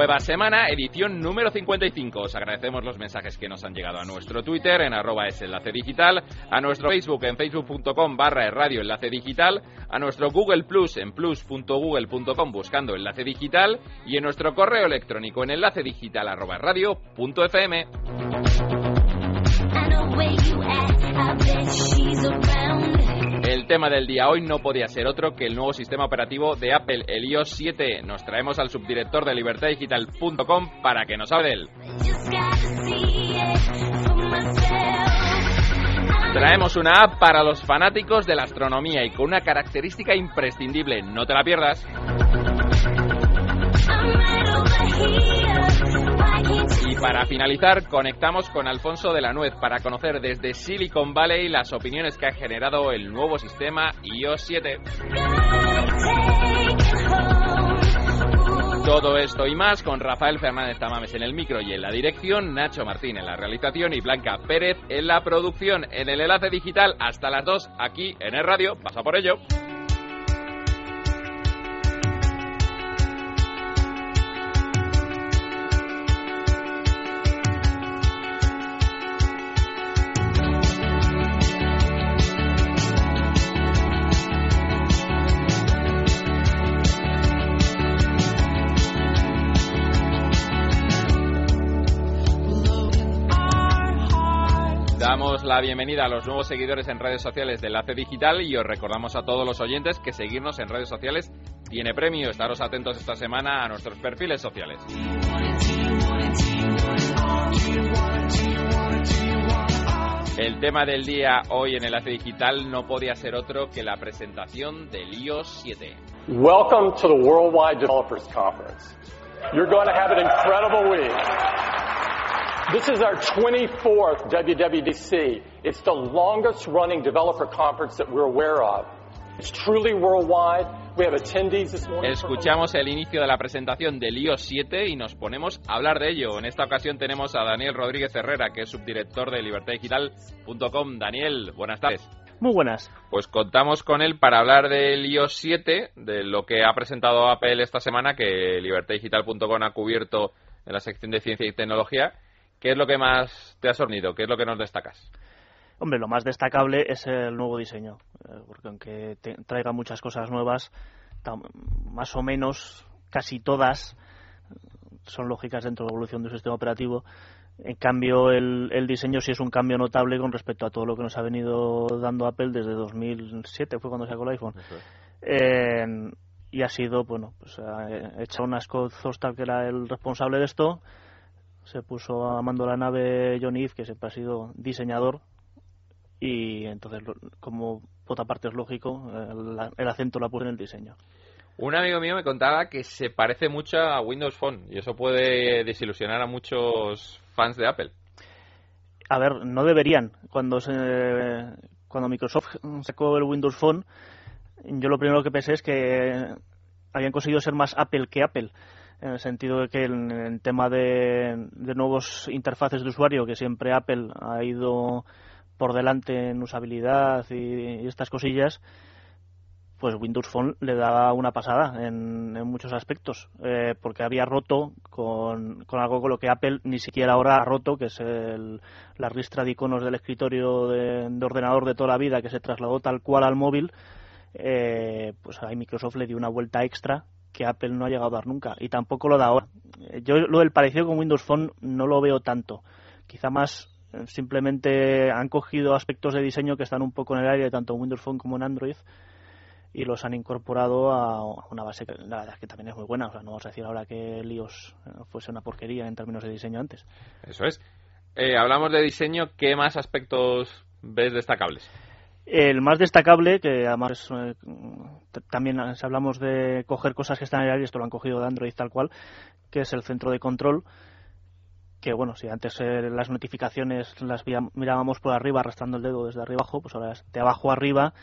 Nueva semana, edición número 55. Os agradecemos los mensajes que nos han llegado a nuestro Twitter en arroba es enlace digital, a nuestro Facebook en facebook.com barra radio enlace digital, a nuestro Google Plus en plus.google.com buscando enlace digital y en nuestro correo electrónico en enlace digital arroba radio. El tema del día hoy no podía ser otro que el nuevo sistema operativo de Apple, el iOS 7. Nos traemos al subdirector de libertadigital.com para que nos hable él. Traemos una app para los fanáticos de la astronomía y con una característica imprescindible, no te la pierdas. Y para finalizar, conectamos con Alfonso de la Nuez para conocer desde Silicon Valley las opiniones que ha generado el nuevo sistema iOS 7. Todo esto y más con Rafael Fernández Tamames en el micro y en la dirección, Nacho Martín en la realización y Blanca Pérez en la producción. En el enlace digital hasta las 2 aquí en el radio. Pasa por ello. Damos la bienvenida a los nuevos seguidores en redes sociales de Enlace Digital y os recordamos a todos los oyentes que seguirnos en redes sociales tiene premio. Estaros atentos esta semana a nuestros perfiles sociales. El tema del día hoy en Enlace Digital no podía ser otro que la presentación del iOS 7. Welcome to the Worldwide Developers Conference. You're going to have an incredible week. This is our 24th WWDC. It's the longest running developer conference that we're aware of. It's truly worldwide. We have attendees this morning. Escuchamos el inicio de la presentación del iOS 7 y nos ponemos a hablar de ello. En esta ocasión tenemos a Daniel Rodríguez Herrera, que es subdirector de libertadigital.com. Daniel, buenas tardes. Muy buenas. Pues contamos con él para hablar del iOS 7, de lo que ha presentado Apple esta semana, que libertadigital.com ha cubierto en la sección de ciencia y tecnología. ¿Qué es lo que más te ha sorprendido? ¿Qué es lo que nos destacas? Hombre, lo más destacable es el nuevo diseño, eh, porque aunque te traiga muchas cosas nuevas, más o menos casi todas son lógicas dentro de la evolución del sistema operativo. En cambio, el, el, diseño sí es un cambio notable con respecto a todo lo que nos ha venido dando Apple desde 2007, fue cuando sacó el iPhone. Eh, y ha sido, bueno, pues ha hecho una Scott Zostal, que era el responsable de esto, se puso a mando la nave Johnny Ive, que siempre ha sido diseñador, y entonces, como por otra parte es lógico, el, el acento lo ha puesto en el diseño. Un amigo mío me contaba que se parece mucho a Windows Phone y eso puede desilusionar a muchos fans de Apple. A ver, no deberían. Cuando se, cuando Microsoft sacó el Windows Phone, yo lo primero que pensé es que habían conseguido ser más Apple que Apple en el sentido de que en el tema de, de, nuevos interfaces de usuario, que siempre Apple ha ido por delante en usabilidad y, estas cosillas, pues Windows Phone le daba una pasada en, en muchos aspectos, eh, porque había roto con, con, algo con lo que Apple ni siquiera ahora ha roto, que es el, la ristra de iconos del escritorio de, de, ordenador de toda la vida, que se trasladó tal cual al móvil, eh, pues ahí Microsoft le dio una vuelta extra que Apple no ha llegado a dar nunca y tampoco lo da ahora. Yo lo del parecido con Windows Phone no lo veo tanto. Quizá más simplemente han cogido aspectos de diseño que están un poco en el aire tanto en Windows Phone como en Android y los han incorporado a una base que la verdad que también es muy buena. O sea, no vamos a decir ahora que el iOS fuese una porquería en términos de diseño antes. Eso es. Eh, hablamos de diseño. ¿Qué más aspectos ves destacables? El más destacable, que además eh, también si hablamos de coger cosas que están en el aire, esto lo han cogido de Android tal cual, que es el centro de control, que bueno, si antes eh, las notificaciones las mirábamos por arriba arrastrando el dedo desde arriba abajo, pues ahora es de abajo arriba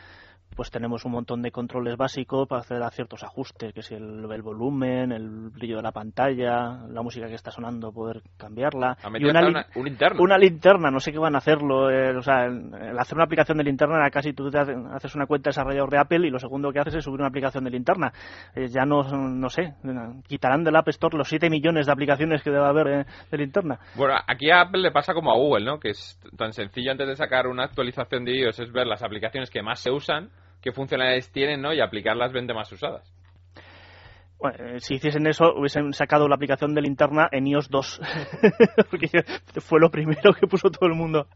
pues tenemos un montón de controles básicos para hacer ciertos ajustes, que si el, volumen, el brillo de la pantalla, la música que está sonando, poder cambiarla. y una, linterna. Una linterna, no sé qué van a hacerlo. Eh, o sea, el, hacer una aplicación de linterna era casi tú te haces una cuenta de desarrollador de Apple y lo segundo que haces es subir una aplicación de linterna. Eh, ya no, no sé, quitarán del App Store los 7 millones de aplicaciones que debe haber eh, de linterna. Bueno, aquí a Apple le pasa como a Google, ¿no? Que es tan sencillo antes de sacar una actualización de iOS es ver las aplicaciones que más se usan qué funcionalidades tienen ¿no? y aplicarlas vende más usadas. Bueno, eh, si hiciesen eso, hubiesen sacado la aplicación de linterna en iOS 2, porque fue lo primero que puso todo el mundo.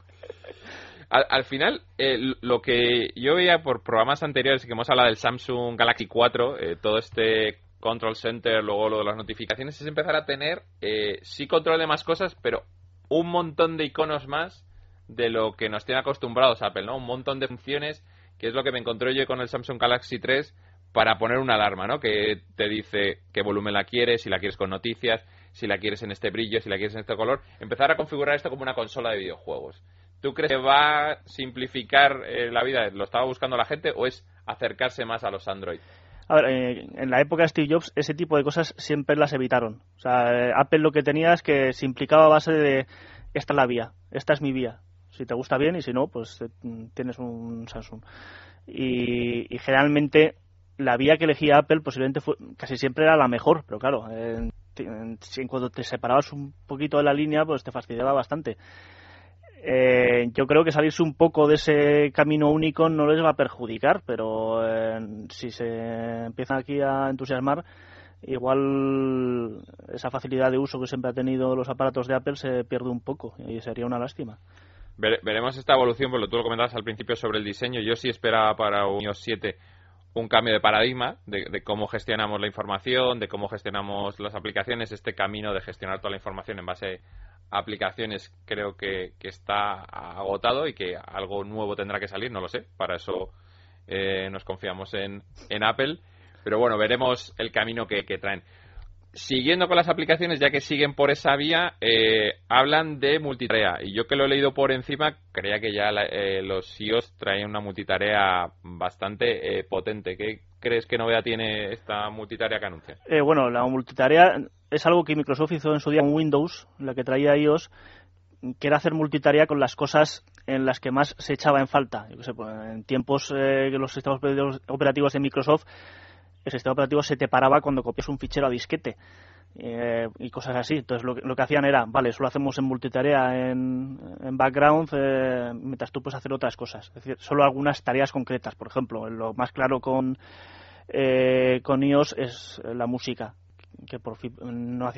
Al, final, eh, lo que yo veía por programas anteriores, que hemos hablado del Samsung Galaxy 4, eh, todo este Control Center, luego lo de las notificaciones, es empezar a tener, sí control de más cosas, pero un montón de iconos más de lo que nos tiene acostumbrados Apple, ¿no? Un montón de funciones que es lo que me encontré yo con el Samsung Galaxy 3 para poner una alarma, ¿no? Que te dice qué volumen la quieres, si la quieres con noticias, si la quieres en este brillo, si la quieres en este color. Empezar a configurar esto como una consola de videojuegos. ¿Tú crees que va a simplificar eh, la vida? ¿Lo estaba buscando la gente o es acercarse más a los Android? A ver, eh, en la época de Steve Jobs ese tipo de cosas siempre las evitaron. O sea, eh, Apple lo que tenía es que se implicaba a base de esta es la vía, esta es mi vía si te gusta bien y si no, pues eh, tienes un Samsung. Y, generalmente la vía que elegía Apple posiblemente fue, casi siempre era la mejor, pero claro, en, cuando te separabas un poquito de la línea, pues te fastidiaba bastante. Eh, yo creo que salirse un poco de ese camino único no les va a perjudicar, pero eh, si se empiezan aquí a entusiasmar, igual esa facilidad de uso que siempre ha tenido los aparatos de Apple se pierde un poco y sería una lástima veremos esta evolución, porque tú lo comentabas al principio sobre el diseño. Yo sí esperaba para un iOS 7 un cambio de paradigma de, cómo gestionamos la información, de cómo gestionamos las aplicaciones, este camino de gestionar toda la información en base a aplicaciones creo que, está agotado y que algo nuevo tendrá que salir, no lo sé, para eso eh, nos confiamos en, en Apple, pero bueno, veremos el camino que traen siguiendo con las aplicaciones, ya que siguen por esa vía, eh, hablan de multitarea. Y yo que lo he leído por encima, creía que ya eh, los iOS traen una multitarea bastante eh, potente. ¿Qué crees que novedad tiene esta multitarea que anuncia? bueno, la multitarea es algo que Microsoft hizo en su día con Windows, la que traía iOS, que era hacer multitarea con las cosas en las que más se echaba en falta. Yo sé, pues, en tiempos que los sistemas operativos de Microsoft el sistema operativo se te paraba cuando copias un fichero a disquete. Eh, y cosas así. Entonces lo, lo, que hacían era, vale, solo hacemos en multitarea en, en background eh, mientras tú puedes hacer otras cosas. Es decir, solo algunas tareas concretas. Por ejemplo, lo más claro con, eh, con iOS es la música que por fin no,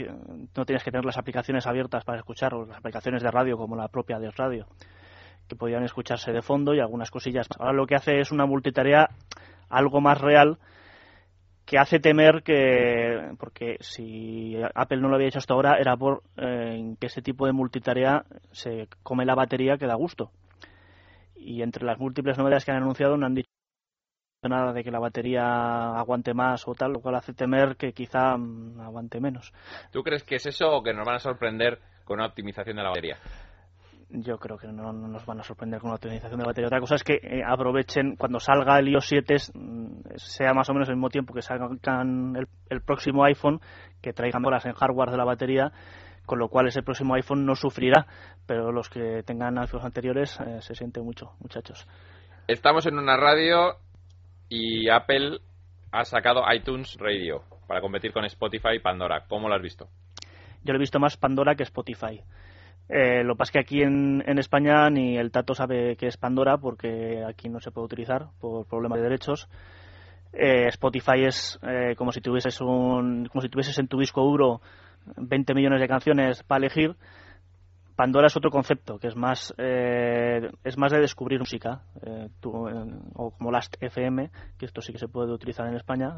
no tienes que tener las aplicaciones abiertas para escuchar o las aplicaciones de radio como la propia de radio que podían escucharse de fondo y algunas cosillas. Ahora lo que hace es una multitarea algo más real que hace temer que, porque si Apple no lo había hecho hasta ahora, era por eh, que ese tipo de multitarea se come la batería que da gusto. Y entre las múltiples novedades que han anunciado no han dicho nada de que la batería aguante más o tal, lo cual hace temer que quizá mm, aguante menos. ¿Tú crees que es eso o que nos van a sorprender con una optimización de la batería? Yo creo que no, nos van a sorprender con la optimización de batería. Otra cosa es que eh, aprovechen cuando salga el iOS 7, mm, sea más o menos el mismo tiempo que salgan el, próximo iPhone, que traigan horas en hardware de la batería, con lo cual ese próximo iPhone no sufrirá, pero los que tengan iPhones anteriores eh, se siente mucho, muchachos. Estamos en una radio y Apple ha sacado iTunes Radio para competir con Spotify y Pandora. ¿Cómo lo has visto? Yo lo he visto más Pandora que Spotify. Eh, lo que pasa es que aquí en, España ni el Tato sabe que es Pandora porque aquí no se puede utilizar por problemas de derechos. Eh, Spotify es eh, como si tuvieses un, como si en tu disco duro 20 millones de canciones para elegir. Pandora es otro concepto que es más es más de descubrir música o como Last FM que esto sí que se puede utilizar en España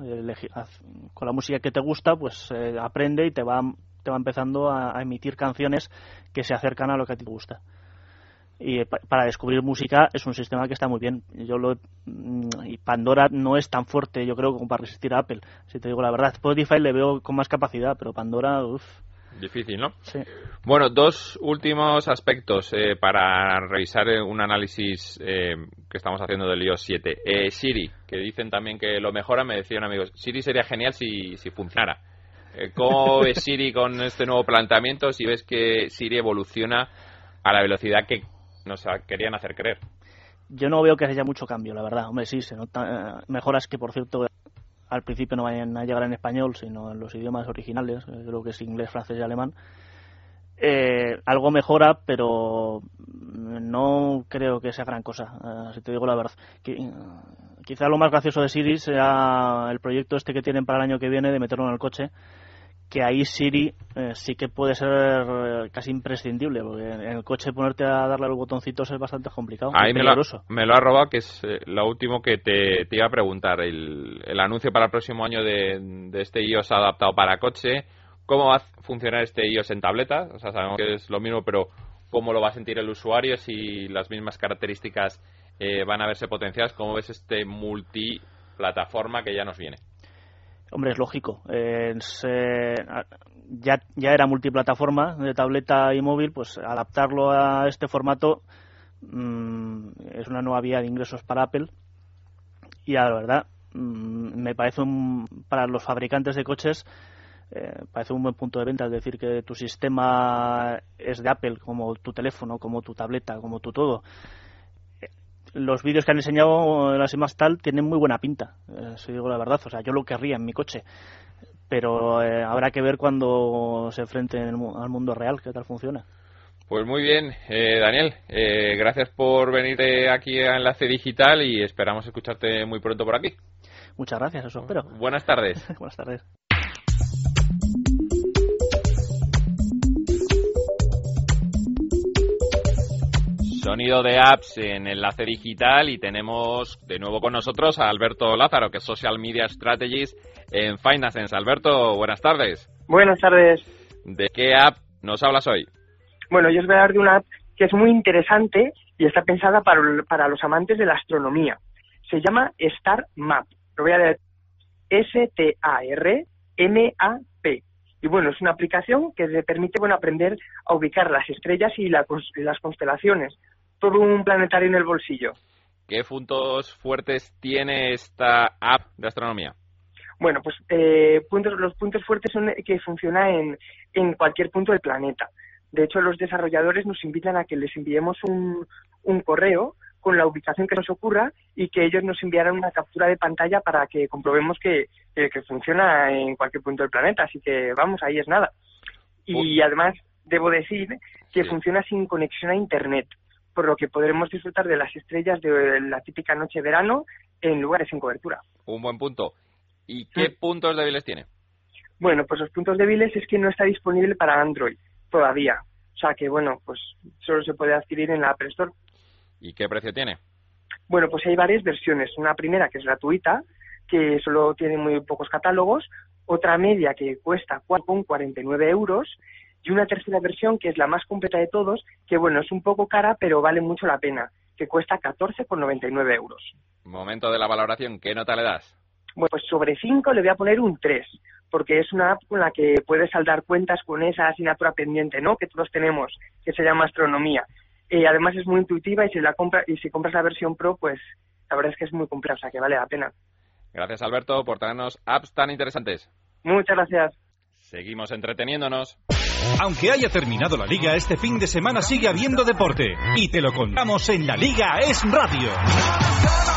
con la música que te gusta pues aprende y te va te va empezando a, emitir canciones que se acercan a lo que a ti te gusta. Y para descubrir música es un sistema que está muy bien. Yo lo, mm, y Pandora no es tan fuerte, yo creo, como para resistir a Apple. Si te digo la verdad, Spotify le veo con más capacidad, pero Pandora, uff. Difícil, ¿no? Sí. Bueno, dos últimos aspectos eh, para revisar eh, un análisis eh, que estamos haciendo del iOS 7. Eh, Siri, que dicen también que lo mejora, me decían amigos, Siri sería genial si, si funcionara. Eh, ¿Cómo ves Siri con este nuevo planteamiento si ves que Siri evoluciona a la velocidad que nos querían hacer creer? Yo no veo que haya mucho cambio, la verdad. Hombre, sí, se nota eh, mejoras que, por cierto, al principio no vayan a llegar en español, sino en los idiomas originales, eh, creo que es inglés, francés y alemán. Eh, algo mejora, pero no creo que sea gran cosa, si te digo la verdad. Qui- quizá lo más gracioso de Siri sea el proyecto este que tienen para el año que viene de meterlo en el coche, que ahí Siri eh, sí que puede ser eh, casi imprescindible, porque en el coche ponerte a darle a los botoncitos es bastante complicado. Ahí me lo, ha- peligroso. me lo ha robado, que es eh, lo último que te, te iba a preguntar. El, el anuncio para el próximo año de, de este iOS adaptado para coche. ¿Cómo va a funcionar este iOS en tableta? O sea, sabemos que es lo mismo, pero ¿cómo lo va a sentir el usuario? Si las mismas características eh, van a verse potenciadas. ¿Cómo ves este multiplataforma que ya nos viene? Hombre, es lógico. Eh, ya, era multiplataforma de tableta y móvil, pues adaptarlo a este formato mm, es una nueva vía de ingresos para Apple. Y la verdad, mm, me parece un, para los fabricantes de coches, eh, parece un buen punto de venta. Es decir, que tu sistema es de Apple, como tu teléfono, como tu tableta, como tu todo los vídeos que han enseñado las más tal tienen muy buena pinta, eh, si digo la verdad. O sea, yo lo querría en mi coche. Pero eh, habrá que ver cuando se enfrente en el mu- al mundo real qué tal funciona. Pues muy bien, eh, Daniel. eh, gracias por venir eh, aquí a Enlace Digital y esperamos escucharte muy pronto por aquí. Muchas gracias, eso espero. Buenas tardes. Buenas tardes. Sonido de apps en Enlace Digital y tenemos de nuevo con nosotros a Alberto Lázaro, que es Social Media Strategist en Finance. Alberto, buenas tardes. Buenas tardes. ¿De qué app nos hablas hoy? Bueno, yo os voy a hablar de una app que es muy interesante y está pensada para, para los amantes de la astronomía. Se llama Star Map. Lo voy a leer. S-T-A-R-M-A-P. Y bueno, es una aplicación que te permite bueno, aprender a ubicar las estrellas y la las constelaciones. Todo un planetario en el bolsillo. ¿Qué puntos fuertes tiene esta app de astronomía? Bueno, pues eh, puntos, los puntos fuertes son que funciona en, en cualquier punto del planeta. De hecho, los desarrolladores nos invitan a que les enviemos un, un correo con la ubicación que nos ocurra y que ellos nos enviaran una captura de pantalla para que comprobemos que, que, que funciona en cualquier punto del planeta. Así que vamos, ahí es nada. Y además, debo decir que Sí. funciona sin conexión a Internet, por lo que podremos disfrutar de las estrellas de la típica noche de verano en lugares sin cobertura. Un buen punto. ¿Y qué puntos débiles tiene? Bueno, pues los puntos débiles es que no está disponible para Android todavía. O sea que, bueno, pues solo se puede adquirir en la Apple Store. ¿Y qué precio tiene? Bueno, pues hay varias versiones. Una primera que es gratuita, que solo tiene muy pocos catálogos. Otra media que cuesta 4,49 euros. Y una tercera versión que es la más completa de todos, que bueno, es un poco cara, pero vale mucho la pena, que cuesta 14,99 euros. Momento de la valoración. ¿Qué nota le das? Bueno, pues sobre 5 le voy a poner un 3, porque es una app con la que puedes saldar cuentas con esa asignatura pendiente, ¿no? Que todos tenemos, que se llama astronomía. Eh, además es muy intuitiva y si la compra y si compras la versión Pro, pues la verdad es que es muy completa, o sea que vale la pena. Gracias, Alberto, por traernos apps tan interesantes. Muchas gracias. Seguimos entreteniéndonos. Aunque haya terminado la liga, este fin de semana sigue habiendo deporte. Y te lo contamos en la Liga Es Radio.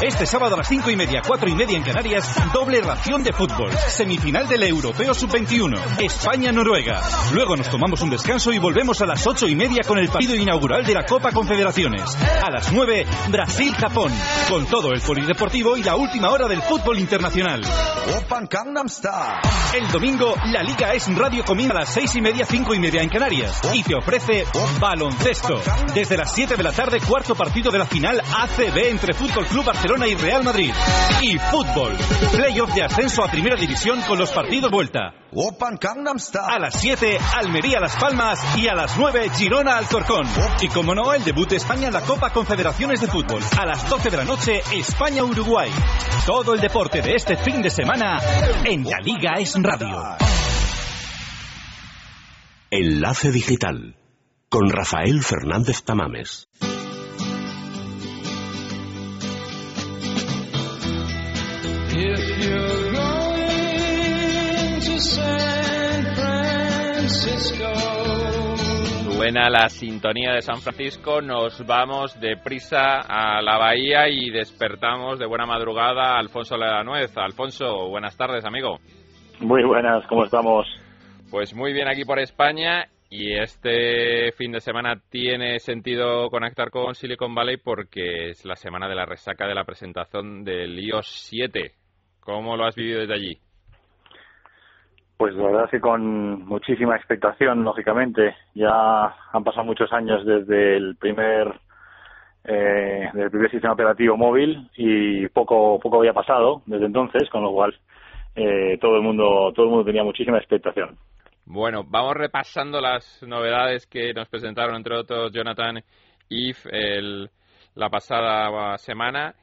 Este sábado a las 5 y media, 4 y media en Canarias, doble ración de fútbol. Semifinal del Europeo Sub-21. España-Noruega. Luego nos tomamos un descanso y volvemos a las 8 y media con el partido inaugural de la Copa Confederaciones. A las 9, Brasil-Japón. Con todo el polideportivo y la última hora del fútbol internacional. El domingo, la Liga Es Radio comienza a las 6 y media, 5 y media en Canarias. Y te ofrece baloncesto. Desde las 7 de la tarde, cuarto partido de la final ACB entre Fútbol Club Barcelona y Real Madrid. Y fútbol. Playoff de ascenso a primera división con los partidos vuelta. A las 7, Almería Las Palmas y a las 9, Girona Alcorcón. Y como no, el debut de España en la Copa Confederaciones de Fútbol. A las 12 de la noche, España-Uruguay. Todo el deporte de este fin de semana en la Liga Es Radio. Enlace Digital con Rafael Fernández Tamames. Suena la sintonía de San Francisco, nos vamos deprisa a la bahía y despertamos de buena madrugada a Alfonso Ledanuez. Alfonso, buenas tardes, amigo. Muy buenas, ¿cómo estamos? Pues muy bien aquí por España y este fin de semana tiene sentido conectar con Silicon Valley porque es la semana de la resaca de la presentación del iOS 7. ¿Cómo lo has vivido desde allí? Pues la verdad es que con muchísima expectación, lógicamente. Ya han pasado muchos años desde el primer eh, del primer sistema operativo móvil y poco poco había pasado desde entonces, con lo cual eh, todo el mundo todo el mundo tenía muchísima expectación. Bueno, vamos repasando las novedades que nos presentaron, entre otros, Jonathan y el, la pasada semana.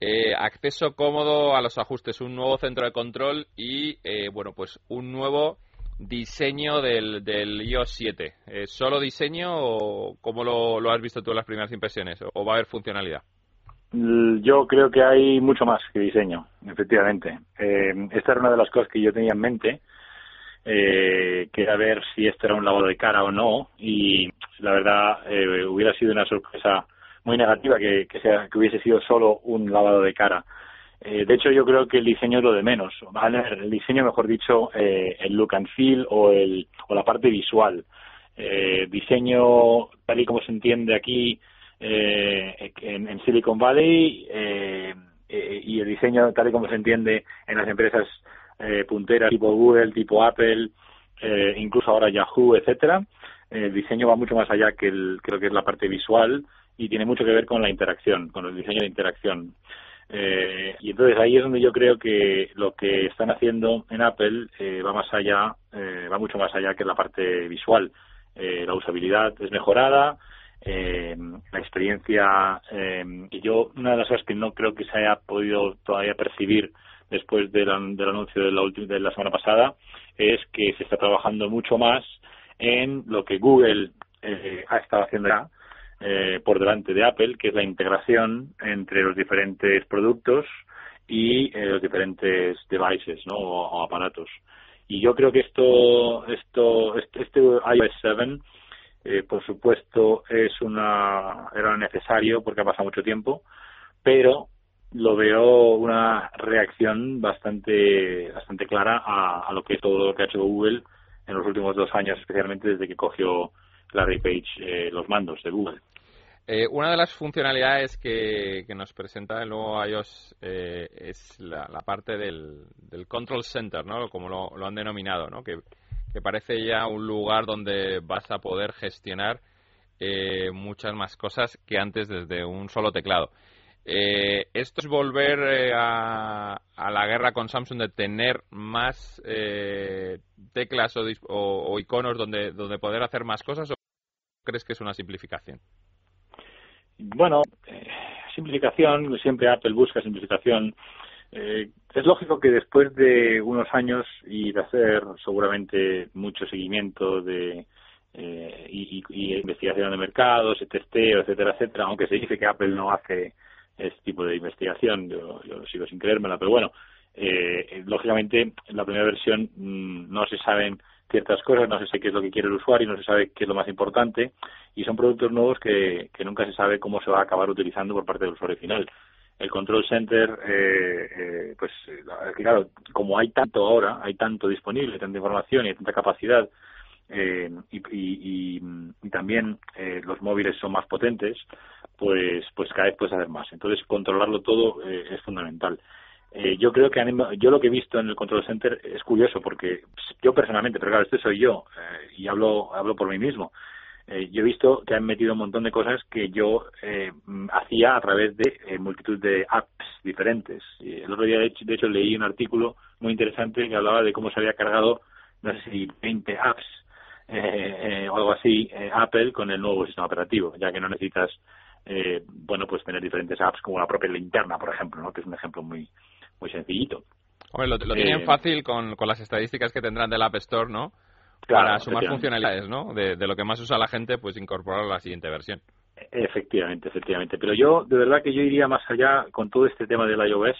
Eh, acceso cómodo a los ajustes, un nuevo centro de control y, eh, bueno, pues un nuevo diseño del, del iOS 7. Eh, ¿Solo diseño o cómo lo, lo, has visto tú en las primeras impresiones? ¿O va a haber funcionalidad? Yo creo que hay mucho más que diseño, efectivamente. esta era una de las cosas que yo tenía en mente eh, que era ver si esto era un lavado de cara o no y la verdad eh, hubiera sido una sorpresa muy negativa que, que, sea, que hubiese sido solo un lavado de cara. Eh, de hecho, yo creo que el diseño es lo de menos. El diseño, mejor dicho, eh, el look and feel o, el, o la parte visual. Eh, diseño, tal y como se entiende aquí eh, en, en Silicon Valley, eh, eh, y el diseño, tal y como se entiende en las empresas punteras tipo Google, tipo Apple, incluso ahora Yahoo, etcétera. El diseño va mucho más allá que el, creo que es la parte visual y tiene mucho que ver con la interacción, con el diseño de interacción. Eh, y entonces ahí es donde yo creo que lo que están haciendo en Apple eh, va más allá, eh, va mucho más allá que la parte visual. Eh, la usabilidad es mejorada, eh, la experiencia, eh, y yo una de las cosas que no creo que se haya podido todavía percibir después del, anuncio de la, de la semana pasada es que se está trabajando mucho más en lo que Google ha estado haciendo ya eh, por delante de Apple, que es la integración entre los diferentes productos y eh, los diferentes devices ¿no? o, aparatos. Y yo creo que esto, esto este, este iOS 7, eh, por supuesto, es una era necesario porque ha pasado mucho tiempo, pero lo veo una reacción bastante bastante clara a, a, lo que todo lo que ha hecho Google en los últimos dos años, especialmente desde que cogió Larry Page eh, los mandos de Google. Eh, una de las funcionalidades que, que, nos presenta el nuevo iOS eh, es la, parte del, Control Center, ¿no? como lo, lo han denominado, ¿no? que, que, parece ya un lugar donde vas a poder gestionar eh, muchas más cosas que antes desde un solo teclado. Eh, esto es volver eh, a, a, la guerra con Samsung de tener más eh, teclas o, o, o, iconos donde, donde poder hacer más cosas o crees que es una simplificación? Bueno, eh, simplificación, siempre Apple busca simplificación. Eh, es lógico que después de unos años y de hacer seguramente mucho seguimiento de eh, y, y, investigación de mercados, testeo, etcétera, etcétera, aunque se dice que Apple no hace este tipo de investigación, yo, yo sigo sin creérmela, pero bueno, eh, lógicamente en la primera versión mmm, no se saben ciertas cosas, no se sabe qué es lo que quiere el usuario, no se sabe qué es lo más importante y son productos nuevos que, que nunca se sabe cómo se va a acabar utilizando por parte del usuario final. El control center, eh, eh, pues claro, como hay tanto ahora, hay tanto disponible, tanta información y tanta capacidad, eh, y, y, y, también eh, los móviles son más potentes, pues pues cada vez puedes hacer más. Entonces controlarlo todo eh, es fundamental. Eh, yo creo que yo lo que he visto en el control center es curioso porque yo personalmente, pero claro, este soy yo eh, y hablo hablo por mí mismo. Yo he visto que han metido un montón de cosas que yo eh, hacía a través de multitud de apps diferentes. El otro día, de hecho, de hecho, leí un artículo muy interesante que hablaba de cómo se había cargado, no sé si 20 apps eh, eh, o algo así, eh, Apple con el nuevo sistema operativo, ya que no necesitas, eh, bueno, pues tener diferentes apps como la propia linterna, por ejemplo, ¿no? que es un ejemplo muy, muy sencillito. Hombre, lo, lo tienen fácil con, con las estadísticas que tendrán del App Store, ¿no? para sumar funcionalidades, ¿no? De, lo que más usa la gente, pues incorporar a la siguiente versión. Efectivamente, efectivamente. Pero yo, de verdad que yo iría más allá con todo este tema del iOS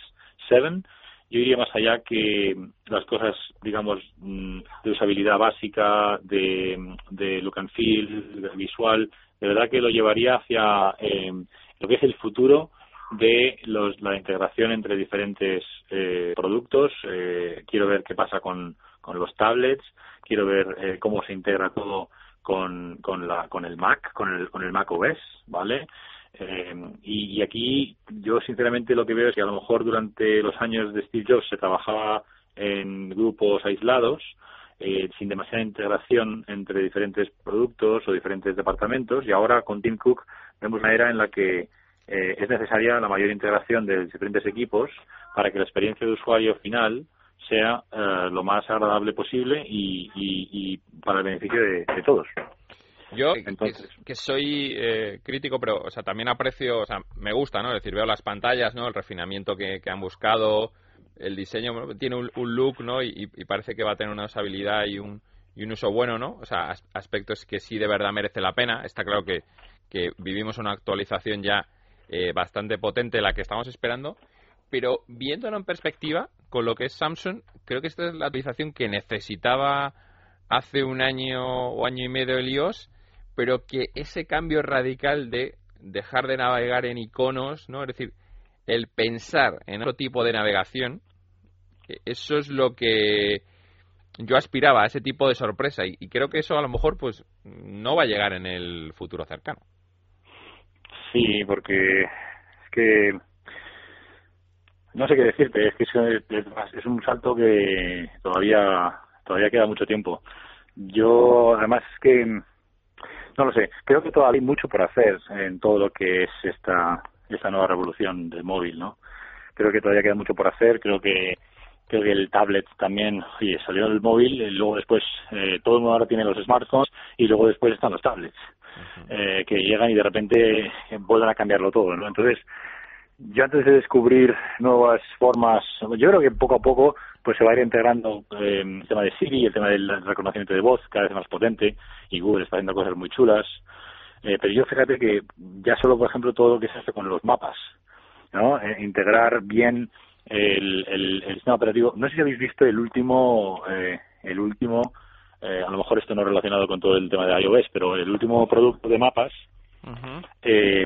7. Yo iría más allá que las cosas, digamos, mm, de usabilidad básica, de, de look and feel, visual. De verdad que lo llevaría hacia eh, lo que es el futuro de los, la integración entre diferentes eh, productos. Eh, quiero ver qué pasa con, con los tablets, quiero ver eh, cómo se integra todo con, con, la, con el Mac, con el, con el Mac OS, ¿vale? Y, aquí yo sinceramente lo que veo es que a lo mejor durante los años de Steve Jobs se trabajaba en grupos aislados, sin demasiada integración entre diferentes productos o diferentes departamentos, y ahora con Tim Cook vemos una era en la que eh, es necesaria la mayor integración de diferentes equipos para que la experiencia de usuario final sea eh, lo más agradable posible y, para el beneficio de, todos. Yo, que, soy eh, crítico, pero o sea, también aprecio, o sea, me gusta, ¿no? Es decir, veo las pantallas, ¿no? El refinamiento que, han buscado, el diseño, tiene un, look, ¿no? Y, parece que va a tener una usabilidad y un, y un uso bueno, ¿no? O sea, aspectos que sí de verdad merece la pena. Está claro que, que vivimos una actualización ya eh, bastante potente la que estamos esperando, pero viéndolo en perspectiva, con lo que es Samsung, creo que esta es la actualización que necesitaba hace un año o año y medio el iOS, pero que ese cambio radical de dejar de navegar en iconos, ¿no? Es decir, el pensar en otro tipo de navegación, eso es lo que yo aspiraba a ese tipo de sorpresa y, creo que eso a lo mejor pues no va a llegar en el futuro cercano. Sí, porque es que no sé qué decirte, es que es, un salto que todavía todavía queda mucho tiempo. Yo, además, es que no lo sé, creo que todavía hay mucho por hacer en todo lo que es esta esta nueva revolución del móvil, ¿no? Creo que todavía queda mucho por hacer, creo que creo que el tablet también, oye, salió del móvil, y luego después eh, todo el mundo ahora tiene los smartphones y luego después están los tablets eh, que llegan y de repente vuelven a cambiarlo todo, ¿no? Entonces, yo antes de descubrir nuevas formas, yo creo que poco a poco pues se va a ir integrando eh, el tema de Siri, el tema del reconocimiento de voz cada vez más potente y Google está haciendo cosas muy chulas. Eh, pero yo fíjate que ya solo, por ejemplo, todo lo que se hace con los mapas, ¿no? Eh, integrar bien el, el, el, sistema operativo. No sé si habéis visto el último, eh, el último eh, a lo mejor esto no es relacionado con todo el tema de iOS, pero el último producto de mapas eh,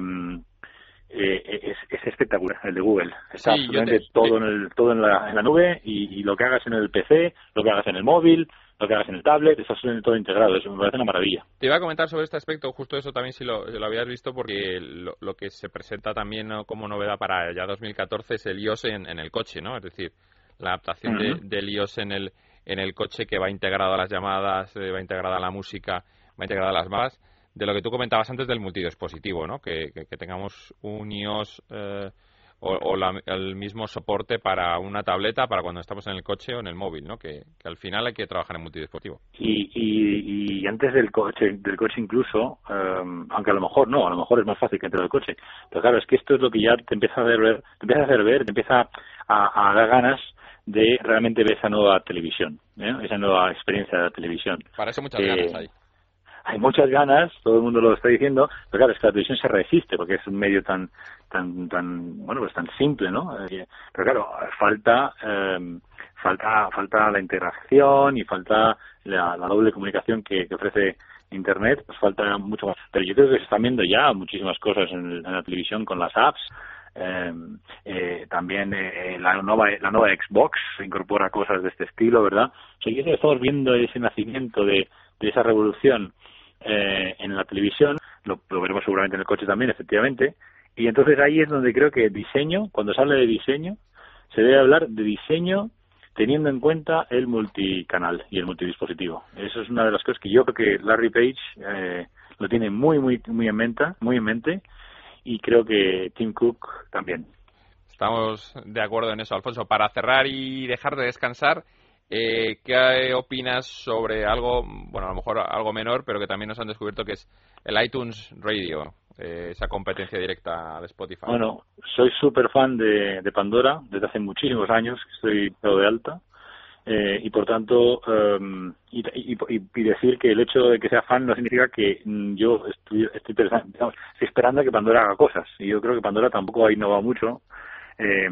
eh, es, espectacular, el de Google. Está absolutamente todo, en, el, todo en, la, en la nube y, lo que hagas en el PC, lo que hagas en el móvil, lo que hagas en el tablet, está todo integrado. Eso me parece una maravilla. Te iba a comentar sobre este aspecto, justo eso también si lo, lo habías visto, porque lo, que se presenta también como novedad para ya 2014 es el iOS en, el coche, ¿no? Es decir, la adaptación de, del iOS en el en el coche que va integrado a las llamadas, eh, va integrada a la música, va integrada a las mapas, de lo que tú comentabas antes del multidispositivo, ¿no? Que, tengamos un iOS eh, o, el mismo soporte para una tableta para cuando estamos en el coche o en el móvil, ¿no? Que, al final hay que trabajar en multidispositivo. Y, y, antes del coche, del coche incluso, eh, aunque a lo mejor no, a lo mejor es más fácil que entre del coche. Pero claro, es que esto es lo que ya te empieza a hacer ver, te empieza a hacer ver, te empieza a, a dar ganas de realmente ver esa nueva televisión, ¿eh? esa nueva experiencia de la televisión. Para eso muchas ganas hay. Hay muchas ganas, todo el mundo lo está diciendo, pero claro, es que la televisión se resiste porque es un medio tan, tan, tan, bueno, pues tan simple, ¿no? Eh, pero claro, falta, eh, falta, falta la integración y falta la, doble comunicación que, ofrece Internet, pues falta mucho más. Pero yo creo que se están viendo ya muchísimas cosas en la televisión con las apps, Em, eh, también eh, la nueva la nueva Xbox incorpora cosas de este estilo, ¿verdad? O sea, estamos viendo ese nacimiento de, de esa revolución eh, en la televisión, lo, veremos seguramente en el coche también, efectivamente, y entonces ahí es donde creo que diseño, cuando se habla de diseño, se debe hablar de diseño teniendo en cuenta el multicanal y el multidispositivo. Eso es una de las cosas que yo creo que Larry Page eh, lo tiene muy, muy, muy en mente, muy en mente y creo que Tim Cook también. Estamos de acuerdo en eso, Alfonso. Para cerrar y dejar de descansar, eh, ¿qué opinas sobre algo, bueno, a lo mejor algo menor, pero que también nos han descubierto que es el iTunes Radio, eh, esa competencia directa de Spotify? Bueno, soy súper fan de, Pandora desde hace muchísimos años, estoy todo de alta. Eh, y por tanto, em, y, y, y, decir que el hecho de que sea fan no significa que mm, yo estoy, estoy, estoy esperando a que Pandora haga cosas. Y yo creo que Pandora tampoco ha innovado mucho. Eh,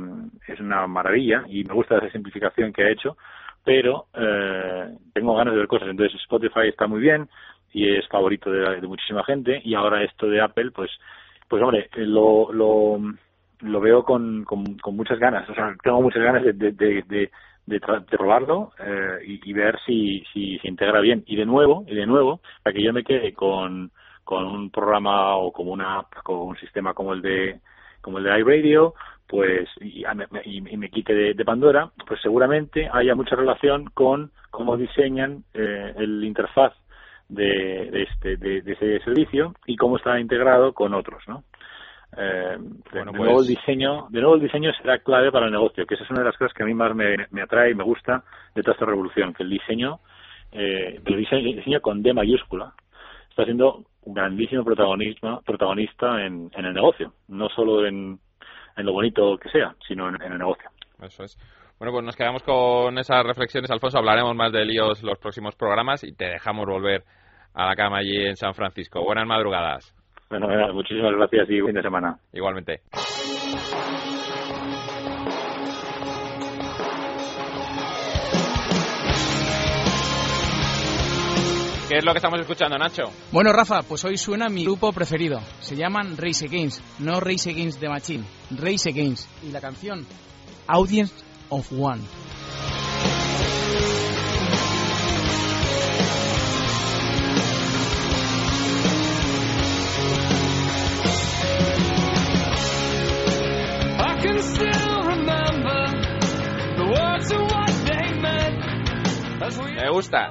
es una maravilla y me gusta esa simplificación que ha hecho, pero eh, tengo ganas de ver cosas. Entonces Spotify está muy bien y es favorito de, de muchísima gente y ahora esto de Apple, pues, pues hombre, lo, lo, lo veo con, con, muchas ganas. O sea, tengo muchas ganas de, de, de de, probarlo eh, y, ver si, si se integra bien. Y de nuevo, y de nuevo, para que yo me quede con, con un programa o como una app, con un sistema como el de como el de iRadio, pues y, y, me quite de, Pandora, pues seguramente haya mucha relación con cómo diseñan eh, el interfaz de, de, este, de, de, ese servicio y cómo está integrado con otros, ¿no? Eh, de, nuevo el pues- diseño de nuevo el diseño será clave para el negocio que esa es una de las cosas que a mí más me, atrae y me gusta de toda esta revolución que el diseño eh, el diseño, con D mayúscula está siendo un grandísimo protagonismo, protagonista en, el negocio no solo en, lo bonito que sea sino en, el negocio eso es bueno, pues nos quedamos con esas reflexiones, Alfonso. Hablaremos más de líos los próximos programas y te dejamos volver a la cama allí en San Francisco. Buenas madrugadas. Bueno, muchísimas gracias y buen fin de semana. Igualmente. ¿Qué es lo que estamos escuchando, Nacho? Bueno, Rafa, pues hoy suena mi grupo preferido. Se llaman Race Against, no Race Against the Machine, Race Against. Y la canción Audience of One. Me gusta.